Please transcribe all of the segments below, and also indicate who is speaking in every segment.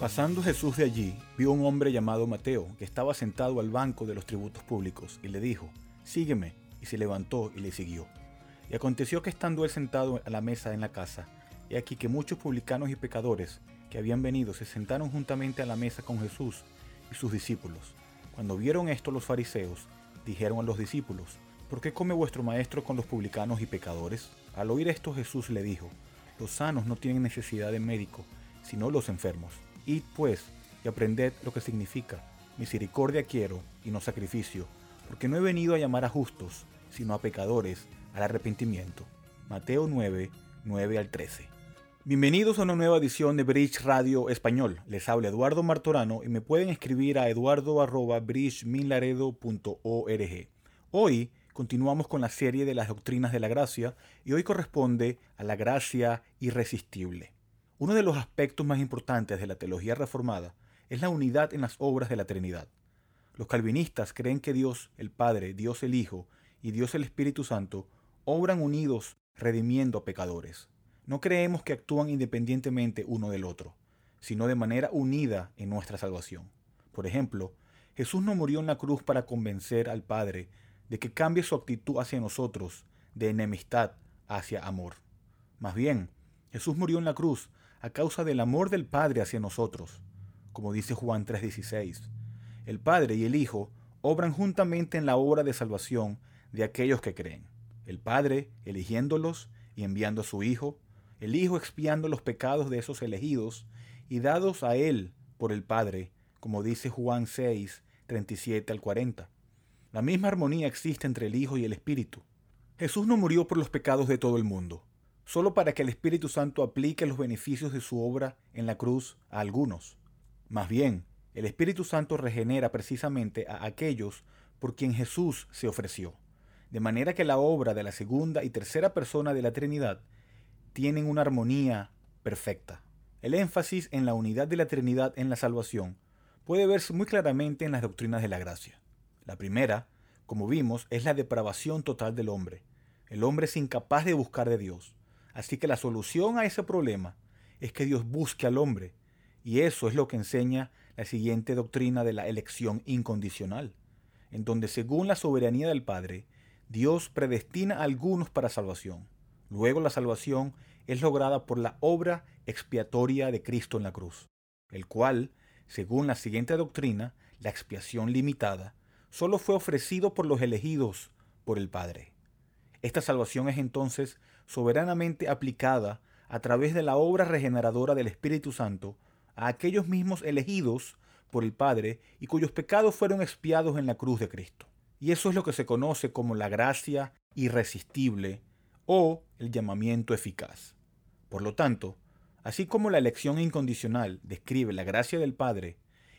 Speaker 1: Pasando Jesús de allí, vio un hombre llamado Mateo, que estaba sentado al banco de los tributos públicos, y le dijo, Sígueme, y se levantó y le siguió. Y aconteció que estando él sentado a la mesa en la casa, he aquí que muchos publicanos y pecadores que habían venido se sentaron juntamente a la mesa con Jesús y sus discípulos. Cuando vieron esto los fariseos, dijeron a los discípulos, ¿por qué come vuestro maestro con los publicanos y pecadores? Al oír esto Jesús le dijo, los sanos no tienen necesidad de médico, sino los enfermos. Id pues y aprended lo que significa. Misericordia quiero y no sacrificio, porque no he venido a llamar a justos, sino a pecadores al arrepentimiento. Mateo 9, 9 al 13. Bienvenidos a una nueva edición de Bridge Radio Español. Les habla Eduardo Martorano y me pueden escribir a eduardo.bridgeminlaredo.org. Hoy continuamos con la serie de las doctrinas de la gracia y hoy corresponde a la gracia irresistible. Uno de los aspectos más importantes de la teología reformada es la unidad en las obras de la Trinidad. Los calvinistas creen que Dios el Padre, Dios el Hijo y Dios el Espíritu Santo obran unidos redimiendo a pecadores. No creemos que actúan independientemente uno del otro, sino de manera unida en nuestra salvación. Por ejemplo, Jesús no murió en la cruz para convencer al Padre de que cambie su actitud hacia nosotros de enemistad hacia amor. Más bien, Jesús murió en la cruz a causa del amor del Padre hacia nosotros. Como dice Juan 3:16, el Padre y el Hijo obran juntamente en la obra de salvación de aquellos que creen. El Padre eligiéndolos y enviando a su Hijo, el Hijo expiando los pecados de esos elegidos y dados a Él por el Padre, como dice Juan 6, 37 al 40. La misma armonía existe entre el Hijo y el Espíritu. Jesús no murió por los pecados de todo el mundo, solo para que el Espíritu Santo aplique los beneficios de su obra en la cruz a algunos. Más bien, el Espíritu Santo regenera precisamente a aquellos por quien Jesús se ofreció, de manera que la obra de la segunda y tercera persona de la Trinidad tienen una armonía perfecta. El énfasis en la unidad de la Trinidad en la salvación puede verse muy claramente en las doctrinas de la gracia. La primera, como vimos, es la depravación total del hombre. El hombre es incapaz de buscar de Dios. Así que la solución a ese problema es que Dios busque al hombre. Y eso es lo que enseña la siguiente doctrina de la elección incondicional, en donde según la soberanía del Padre, Dios predestina a algunos para salvación. Luego la salvación es lograda por la obra expiatoria de Cristo en la cruz, el cual, según la siguiente doctrina, la expiación limitada, solo fue ofrecido por los elegidos por el Padre. Esta salvación es entonces soberanamente aplicada a través de la obra regeneradora del Espíritu Santo a aquellos mismos elegidos por el Padre y cuyos pecados fueron expiados en la cruz de Cristo. Y eso es lo que se conoce como la gracia irresistible o el llamamiento eficaz. Por lo tanto, así como la elección incondicional describe la gracia del Padre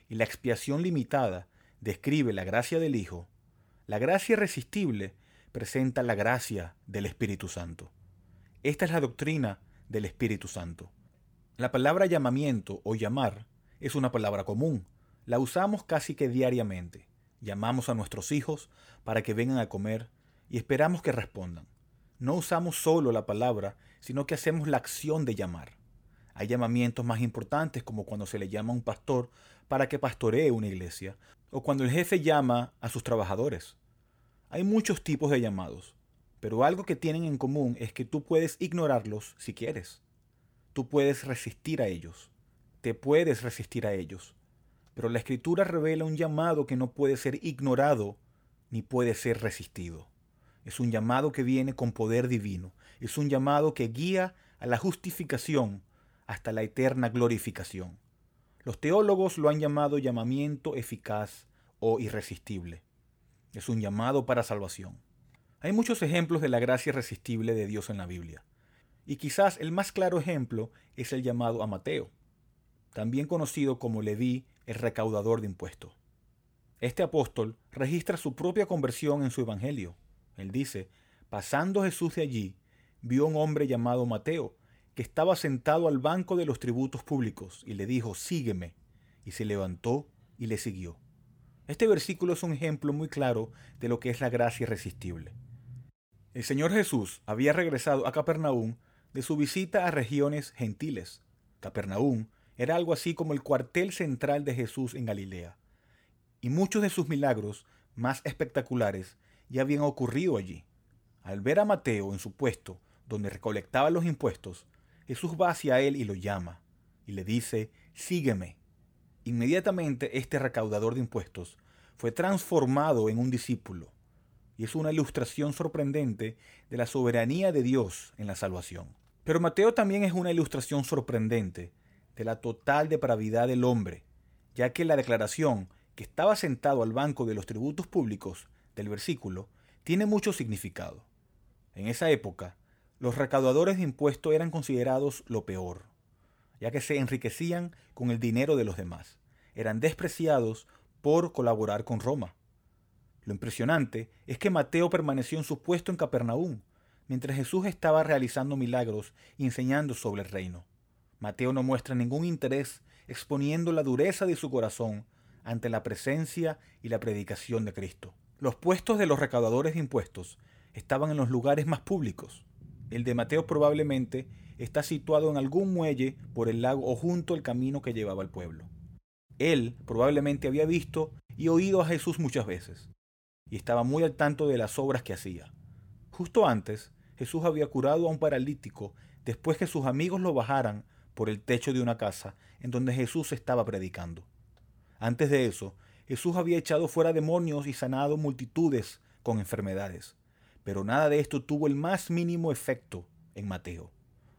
Speaker 1: y la expiación limitada describe la gracia del Hijo, la gracia irresistible presenta la gracia del Espíritu Santo. Esta es la doctrina del Espíritu Santo. La palabra llamamiento o llamar es una palabra común. La usamos casi que diariamente. Llamamos a nuestros hijos para que vengan a comer y esperamos que respondan. No usamos solo la palabra, sino que hacemos la acción de llamar. Hay llamamientos más importantes como cuando se le llama a un pastor para que pastoree una iglesia o cuando el jefe llama a sus trabajadores. Hay muchos tipos de llamados. Pero algo que tienen en común es que tú puedes ignorarlos si quieres. Tú puedes resistir a ellos. Te puedes resistir a ellos. Pero la escritura revela un llamado que no puede ser ignorado ni puede ser resistido. Es un llamado que viene con poder divino. Es un llamado que guía a la justificación hasta la eterna glorificación. Los teólogos lo han llamado llamamiento eficaz o irresistible. Es un llamado para salvación. Hay muchos ejemplos de la gracia irresistible de Dios en la Biblia. Y quizás el más claro ejemplo es el llamado a Mateo, también conocido como Leví, el recaudador de impuestos. Este apóstol registra su propia conversión en su evangelio. Él dice, pasando Jesús de allí, vio un hombre llamado Mateo, que estaba sentado al banco de los tributos públicos, y le dijo, sígueme. Y se levantó y le siguió. Este versículo es un ejemplo muy claro de lo que es la gracia irresistible. El Señor Jesús había regresado a Capernaum de su visita a regiones gentiles. Capernaum era algo así como el cuartel central de Jesús en Galilea. Y muchos de sus milagros más espectaculares ya habían ocurrido allí. Al ver a Mateo en su puesto, donde recolectaba los impuestos, Jesús va hacia él y lo llama, y le dice, sígueme. Inmediatamente este recaudador de impuestos fue transformado en un discípulo, y es una ilustración sorprendente de la soberanía de Dios en la salvación. Pero Mateo también es una ilustración sorprendente de la total depravidad del hombre, ya que la declaración que estaba sentado al banco de los tributos públicos del versículo tiene mucho significado. En esa época, los recaudadores de impuestos eran considerados lo peor, ya que se enriquecían con el dinero de los demás. Eran despreciados por colaborar con Roma. Lo impresionante es que Mateo permaneció en su puesto en Capernaum, mientras Jesús estaba realizando milagros y enseñando sobre el reino. Mateo no muestra ningún interés exponiendo la dureza de su corazón ante la presencia y la predicación de Cristo. Los puestos de los recaudadores de impuestos estaban en los lugares más públicos. El de Mateo probablemente está situado en algún muelle por el lago o junto al camino que llevaba al pueblo. Él probablemente había visto y oído a Jesús muchas veces, y estaba muy al tanto de las obras que hacía. Justo antes, Jesús había curado a un paralítico después que sus amigos lo bajaran por el techo de una casa en donde Jesús estaba predicando. Antes de eso, Jesús había echado fuera demonios y sanado multitudes con enfermedades. Pero nada de esto tuvo el más mínimo efecto en Mateo.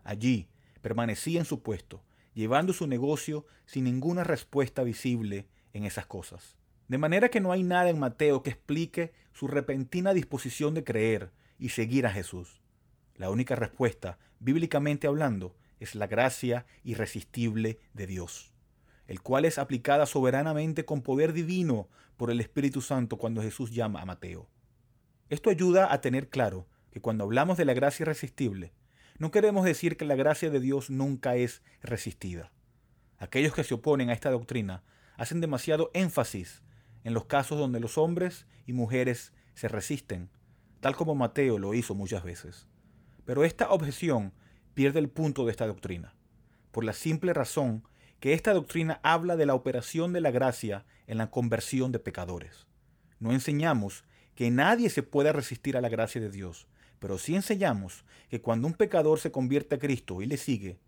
Speaker 1: Allí permanecía en su puesto, llevando su negocio sin ninguna respuesta visible en esas cosas. De manera que no hay nada en Mateo que explique su repentina disposición de creer y seguir a Jesús. La única respuesta, bíblicamente hablando, es la gracia irresistible de Dios, el cual es aplicada soberanamente con poder divino por el Espíritu Santo cuando Jesús llama a Mateo. Esto ayuda a tener claro que cuando hablamos de la gracia irresistible, no queremos decir que la gracia de Dios nunca es resistida. Aquellos que se oponen a esta doctrina hacen demasiado énfasis en los casos donde los hombres y mujeres se resisten, tal como Mateo lo hizo muchas veces. Pero esta objeción pierde el punto de esta doctrina, por la simple razón que esta doctrina habla de la operación de la gracia en la conversión de pecadores. No enseñamos que nadie se pueda resistir a la gracia de Dios, pero sí enseñamos que cuando un pecador se convierte a Cristo y le sigue,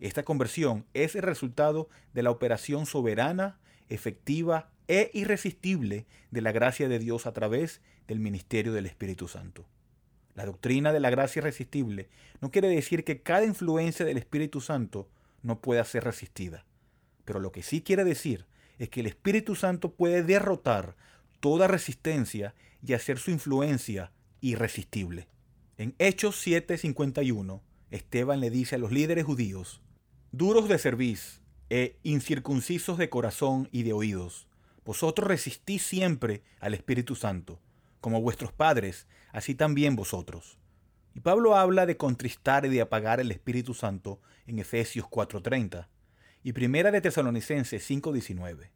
Speaker 1: esta conversión es el resultado de la operación soberana, efectiva e irresistible de la gracia de Dios a través del ministerio del Espíritu Santo. La doctrina de la gracia irresistible no quiere decir que cada influencia del Espíritu Santo no pueda ser resistida. Pero lo que sí quiere decir es que el Espíritu Santo puede derrotar toda resistencia y hacer su influencia irresistible. En Hechos 7:51, Esteban le dice a los líderes judíos, duros de cerviz e incircuncisos de corazón y de oídos, vosotros resistís siempre al Espíritu Santo como vuestros padres, así también vosotros. Y Pablo habla de contristar y de apagar el Espíritu Santo en Efesios 4:30 y Primera de Tesalonicenses 5:19.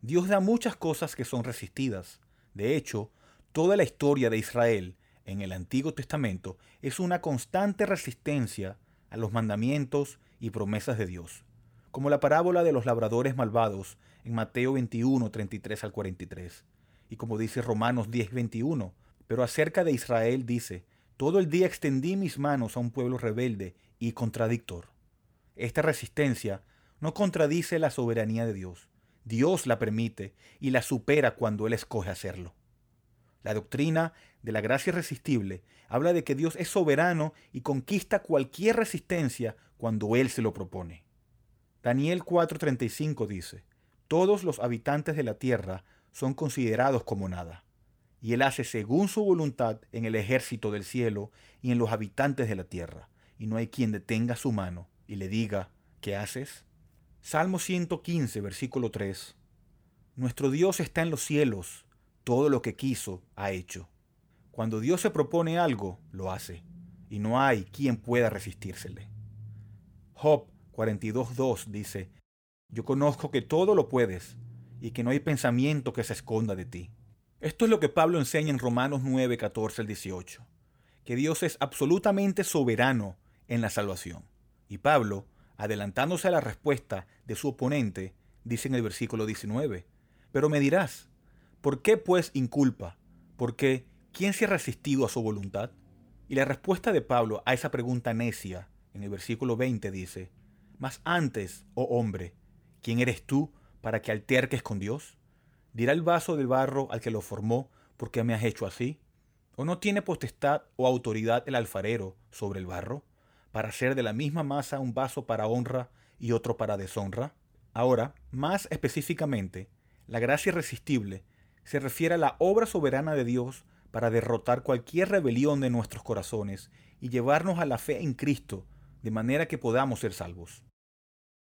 Speaker 1: Dios da muchas cosas que son resistidas. De hecho, toda la historia de Israel en el Antiguo Testamento es una constante resistencia a los mandamientos y promesas de Dios, como la parábola de los labradores malvados en Mateo 21, 33 al 43 y como dice Romanos 10:21. Pero acerca de Israel dice, todo el día extendí mis manos a un pueblo rebelde y contradictor. Esta resistencia no contradice la soberanía de Dios. Dios la permite y la supera cuando Él escoge hacerlo. La doctrina de la gracia irresistible habla de que Dios es soberano y conquista cualquier resistencia cuando Él se lo propone. Daniel 4:35 dice, Todos los habitantes de la tierra son considerados como nada. Y Él hace según su voluntad en el ejército del cielo y en los habitantes de la tierra, y no hay quien detenga su mano y le diga, ¿qué haces? Salmo 115, versículo 3. Nuestro Dios está en los cielos, todo lo que quiso ha hecho. Cuando Dios se propone algo, lo hace, y no hay quien pueda resistírsele. Job 42.2 dice, Yo conozco que todo lo puedes, y que no hay pensamiento que se esconda de ti. Esto es lo que Pablo enseña en Romanos 9, 14 al 18, que Dios es absolutamente soberano en la salvación. Y Pablo adelantándose a la respuesta de su oponente, dice en el versículo 19, pero me dirás, ¿por qué pues inculpa? ¿Por qué? ¿Quién se ha resistido a su voluntad? Y la respuesta de Pablo a esa pregunta necia, en el versículo 20 dice, Mas antes, oh hombre, ¿quién eres tú para que alterques con Dios? ¿Dirá el vaso del barro al que lo formó, ¿por qué me has hecho así? ¿O no tiene potestad o autoridad el alfarero sobre el barro, para hacer de la misma masa un vaso para honra y otro para deshonra? Ahora, más específicamente, la gracia irresistible se refiere a la obra soberana de Dios para derrotar cualquier rebelión de nuestros corazones y llevarnos a la fe en Cristo, de manera que podamos ser salvos.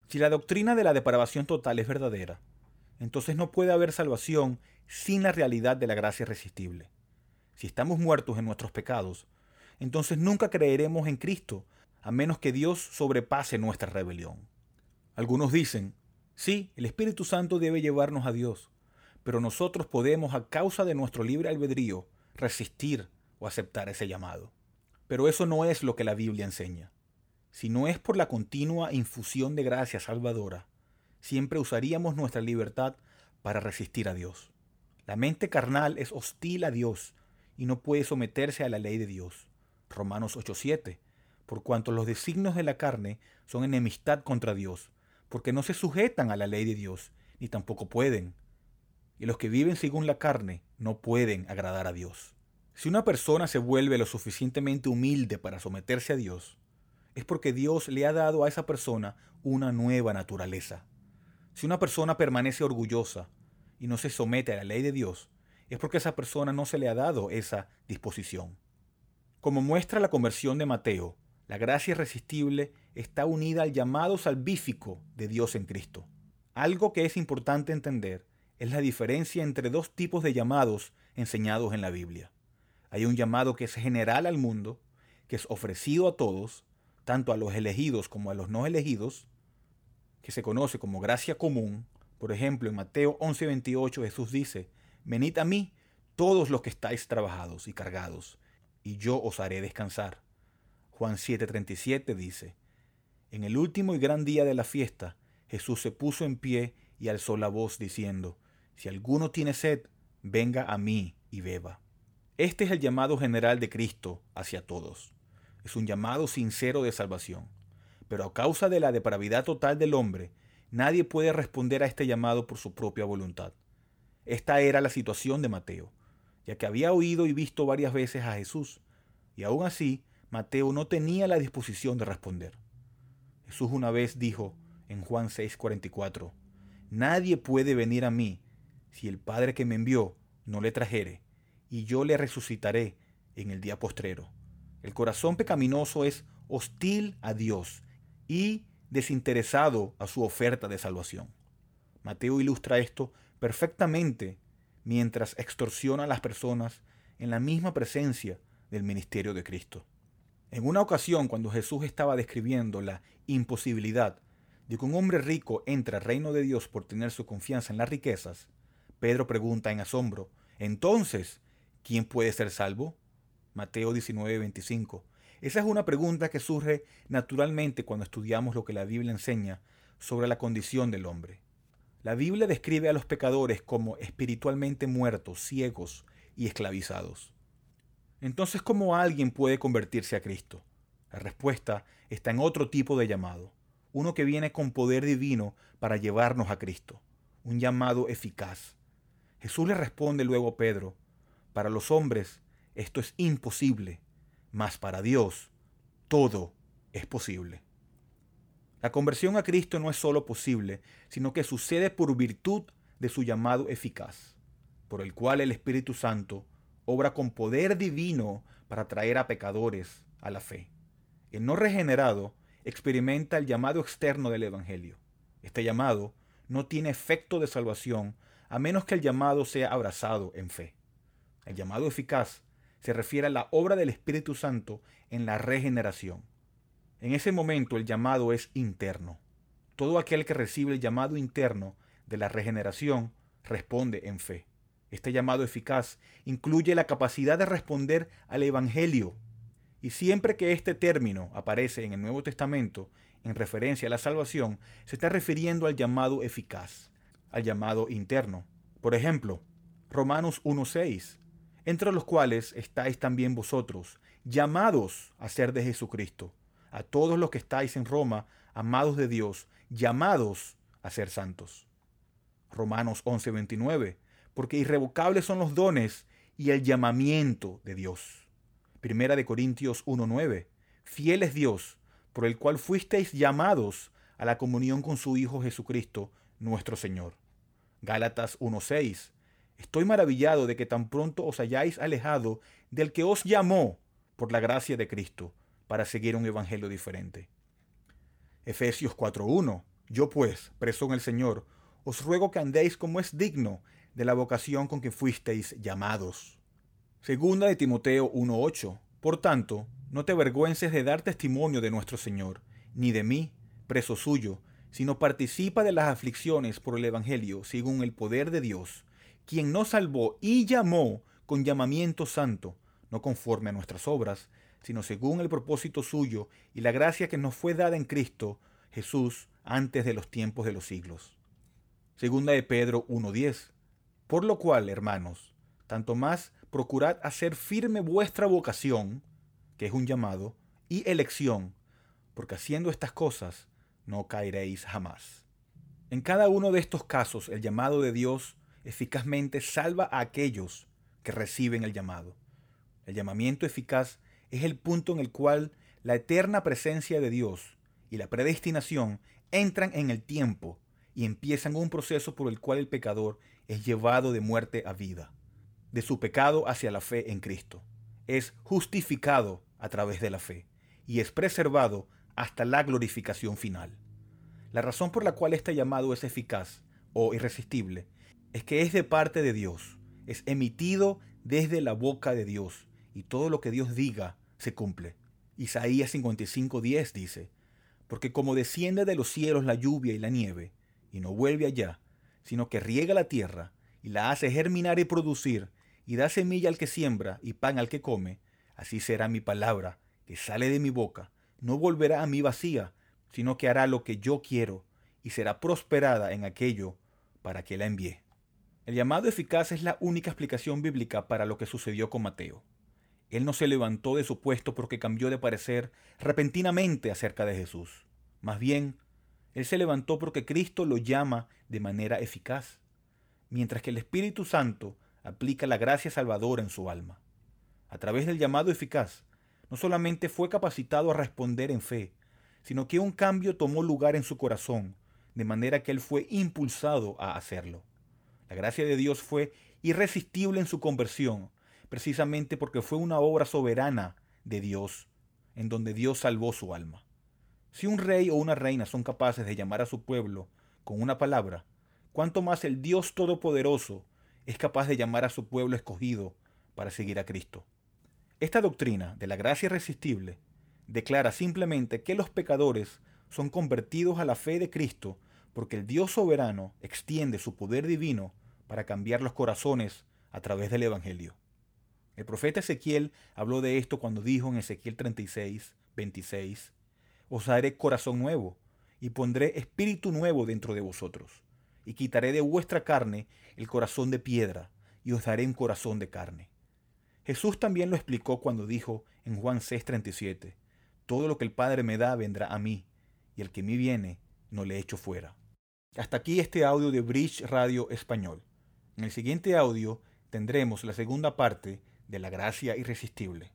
Speaker 1: Si la doctrina de la depravación total es verdadera, entonces no puede haber salvación sin la realidad de la gracia irresistible. Si estamos muertos en nuestros pecados, entonces nunca creeremos en Cristo, a menos que Dios sobrepase nuestra rebelión. Algunos dicen, sí, el Espíritu Santo debe llevarnos a Dios, pero nosotros podemos, a causa de nuestro libre albedrío, resistir o aceptar ese llamado. Pero eso no es lo que la Biblia enseña. Si no es por la continua infusión de gracia salvadora, siempre usaríamos nuestra libertad para resistir a Dios. La mente carnal es hostil a Dios y no puede someterse a la ley de Dios. Romanos 8:7. Por cuanto los designios de la carne son enemistad contra Dios, porque no se sujetan a la ley de Dios, ni tampoco pueden. Y los que viven según la carne no pueden agradar a Dios. Si una persona se vuelve lo suficientemente humilde para someterse a Dios, es porque Dios le ha dado a esa persona una nueva naturaleza. Si una persona permanece orgullosa y no se somete a la ley de Dios, es porque esa persona no se le ha dado esa disposición. Como muestra la conversión de Mateo, la gracia irresistible está unida al llamado salvífico de Dios en Cristo. Algo que es importante entender es la diferencia entre dos tipos de llamados enseñados en la Biblia. Hay un llamado que es general al mundo, que es ofrecido a todos, tanto a los elegidos como a los no elegidos, que se conoce como gracia común. Por ejemplo, en Mateo 11:28 Jesús dice, Venid a mí todos los que estáis trabajados y cargados, y yo os haré descansar. Juan 7:37 dice, En el último y gran día de la fiesta, Jesús se puso en pie y alzó la voz diciendo, si alguno tiene sed, venga a mí y beba. Este es el llamado general de Cristo hacia todos. Es un llamado sincero de salvación. Pero a causa de la depravidad total del hombre, nadie puede responder a este llamado por su propia voluntad. Esta era la situación de Mateo, ya que había oído y visto varias veces a Jesús, y aún así Mateo no tenía la disposición de responder. Jesús una vez dijo en Juan 6:44, Nadie puede venir a mí si el Padre que me envió no le trajere, y yo le resucitaré en el día postrero. El corazón pecaminoso es hostil a Dios y desinteresado a su oferta de salvación. Mateo ilustra esto perfectamente mientras extorsiona a las personas en la misma presencia del ministerio de Cristo. En una ocasión, cuando Jesús estaba describiendo la imposibilidad de que un hombre rico entre al reino de Dios por tener su confianza en las riquezas, Pedro pregunta en asombro, entonces, ¿quién puede ser salvo? Mateo 19, 25. Esa es una pregunta que surge naturalmente cuando estudiamos lo que la Biblia enseña sobre la condición del hombre. La Biblia describe a los pecadores como espiritualmente muertos, ciegos y esclavizados. Entonces, ¿cómo alguien puede convertirse a Cristo? La respuesta está en otro tipo de llamado, uno que viene con poder divino para llevarnos a Cristo, un llamado eficaz, Jesús le responde luego a Pedro, para los hombres esto es imposible, mas para Dios todo es posible. La conversión a Cristo no es solo posible, sino que sucede por virtud de su llamado eficaz, por el cual el Espíritu Santo obra con poder divino para traer a pecadores a la fe. El no regenerado experimenta el llamado externo del Evangelio. Este llamado no tiene efecto de salvación a menos que el llamado sea abrazado en fe. El llamado eficaz se refiere a la obra del Espíritu Santo en la regeneración. En ese momento el llamado es interno. Todo aquel que recibe el llamado interno de la regeneración responde en fe. Este llamado eficaz incluye la capacidad de responder al Evangelio. Y siempre que este término aparece en el Nuevo Testamento, en referencia a la salvación, se está refiriendo al llamado eficaz, al llamado interno. Por ejemplo, Romanos 1.6, entre los cuales estáis también vosotros, llamados a ser de Jesucristo, a todos los que estáis en Roma, amados de Dios, llamados a ser santos. Romanos 11.29, porque irrevocables son los dones y el llamamiento de Dios. Primera de Corintios 1.9, fiel es Dios, por el cual fuisteis llamados a la comunión con su Hijo Jesucristo, nuestro Señor. Gálatas 1.6. Estoy maravillado de que tan pronto os hayáis alejado del que os llamó por la gracia de Cristo para seguir un evangelio diferente. Efesios 4.1. Yo pues, preso en el Señor, os ruego que andéis como es digno de la vocación con que fuisteis llamados. Segunda de Timoteo 1.8. Por tanto, no te avergüences de dar testimonio de nuestro Señor, ni de mí, preso suyo, sino participa de las aflicciones por el Evangelio según el poder de Dios, quien nos salvó y llamó con llamamiento santo, no conforme a nuestras obras, sino según el propósito suyo y la gracia que nos fue dada en Cristo Jesús antes de los tiempos de los siglos. Segunda de Pedro 1.10. Por lo cual, hermanos, tanto más procurad hacer firme vuestra vocación, que es un llamado, y elección, porque haciendo estas cosas no caeréis jamás. En cada uno de estos casos, el llamado de Dios eficazmente salva a aquellos que reciben el llamado. El llamamiento eficaz es el punto en el cual la eterna presencia de Dios y la predestinación entran en el tiempo y empiezan un proceso por el cual el pecador es llevado de muerte a vida, de su pecado hacia la fe en Cristo. Es justificado a través de la fe y es preservado hasta la glorificación final. La razón por la cual este llamado es eficaz o irresistible es que es de parte de Dios, es emitido desde la boca de Dios y todo lo que Dios diga se cumple. Isaías 55:10 dice, porque como desciende de los cielos la lluvia y la nieve, y no vuelve allá, sino que riega la tierra y la hace germinar y producir, y da semilla al que siembra y pan al que come, así será mi palabra que sale de mi boca, no volverá a mí vacía, sino que hará lo que yo quiero, y será prosperada en aquello para que la envíe. El llamado eficaz es la única explicación bíblica para lo que sucedió con Mateo. Él no se levantó de su puesto porque cambió de parecer repentinamente acerca de Jesús. Más bien, él se levantó porque Cristo lo llama de manera eficaz, mientras que el Espíritu Santo aplica la gracia salvadora en su alma. A través del llamado eficaz, no solamente fue capacitado a responder en fe, sino que un cambio tomó lugar en su corazón, de manera que él fue impulsado a hacerlo. La gracia de Dios fue irresistible en su conversión, precisamente porque fue una obra soberana de Dios, en donde Dios salvó su alma. Si un rey o una reina son capaces de llamar a su pueblo con una palabra, ¿cuánto más el Dios Todopoderoso es capaz de llamar a su pueblo escogido para seguir a Cristo. Esta doctrina de la gracia irresistible declara simplemente que los pecadores son convertidos a la fe de Cristo porque el Dios soberano extiende su poder divino para cambiar los corazones a través del Evangelio. El profeta Ezequiel habló de esto cuando dijo en Ezequiel 36, 26, Os daré corazón nuevo y pondré espíritu nuevo dentro de vosotros, y quitaré de vuestra carne el corazón de piedra, y os daré un corazón de carne. Jesús también lo explicó cuando dijo en Juan 6:37, Todo lo que el Padre me da vendrá a mí, y el que me viene no le echo fuera. Hasta aquí este audio de Bridge Radio Español. En el siguiente audio tendremos la segunda parte de la gracia irresistible.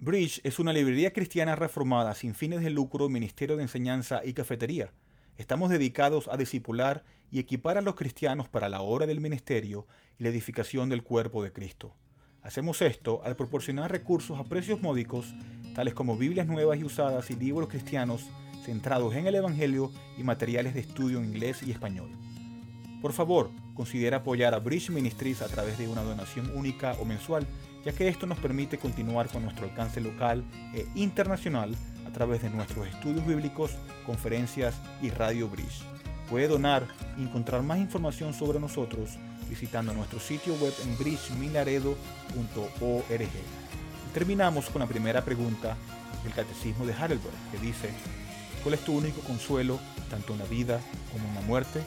Speaker 1: Bridge es una librería cristiana reformada sin fines de lucro, ministerio de enseñanza y cafetería. Estamos dedicados a discipular y equipar a los cristianos para la obra del ministerio y la edificación del cuerpo de Cristo. Hacemos esto al proporcionar recursos a precios módicos, tales como Biblias nuevas y usadas y libros cristianos centrados en el Evangelio y materiales de estudio en inglés y español. Por favor, considera apoyar a Bridge Ministries a través de una donación única o mensual, ya que esto nos permite continuar con nuestro alcance local e internacional a través de nuestros estudios bíblicos, conferencias y Radio Bridge. Puede donar y encontrar más información sobre nosotros visitando nuestro sitio web en bridgemilaredo.org. Terminamos con la primera pregunta del Catecismo de Heidelberg, que dice, ¿Cuál es tu único consuelo, tanto en la vida como en la muerte?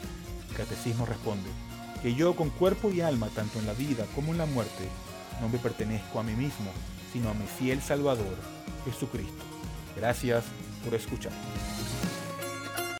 Speaker 1: El catecismo responde, que yo con cuerpo y alma, tanto en la vida como en la muerte, no me pertenezco a mí mismo, sino a mi fiel Salvador, Jesucristo. Gracias por escuchar.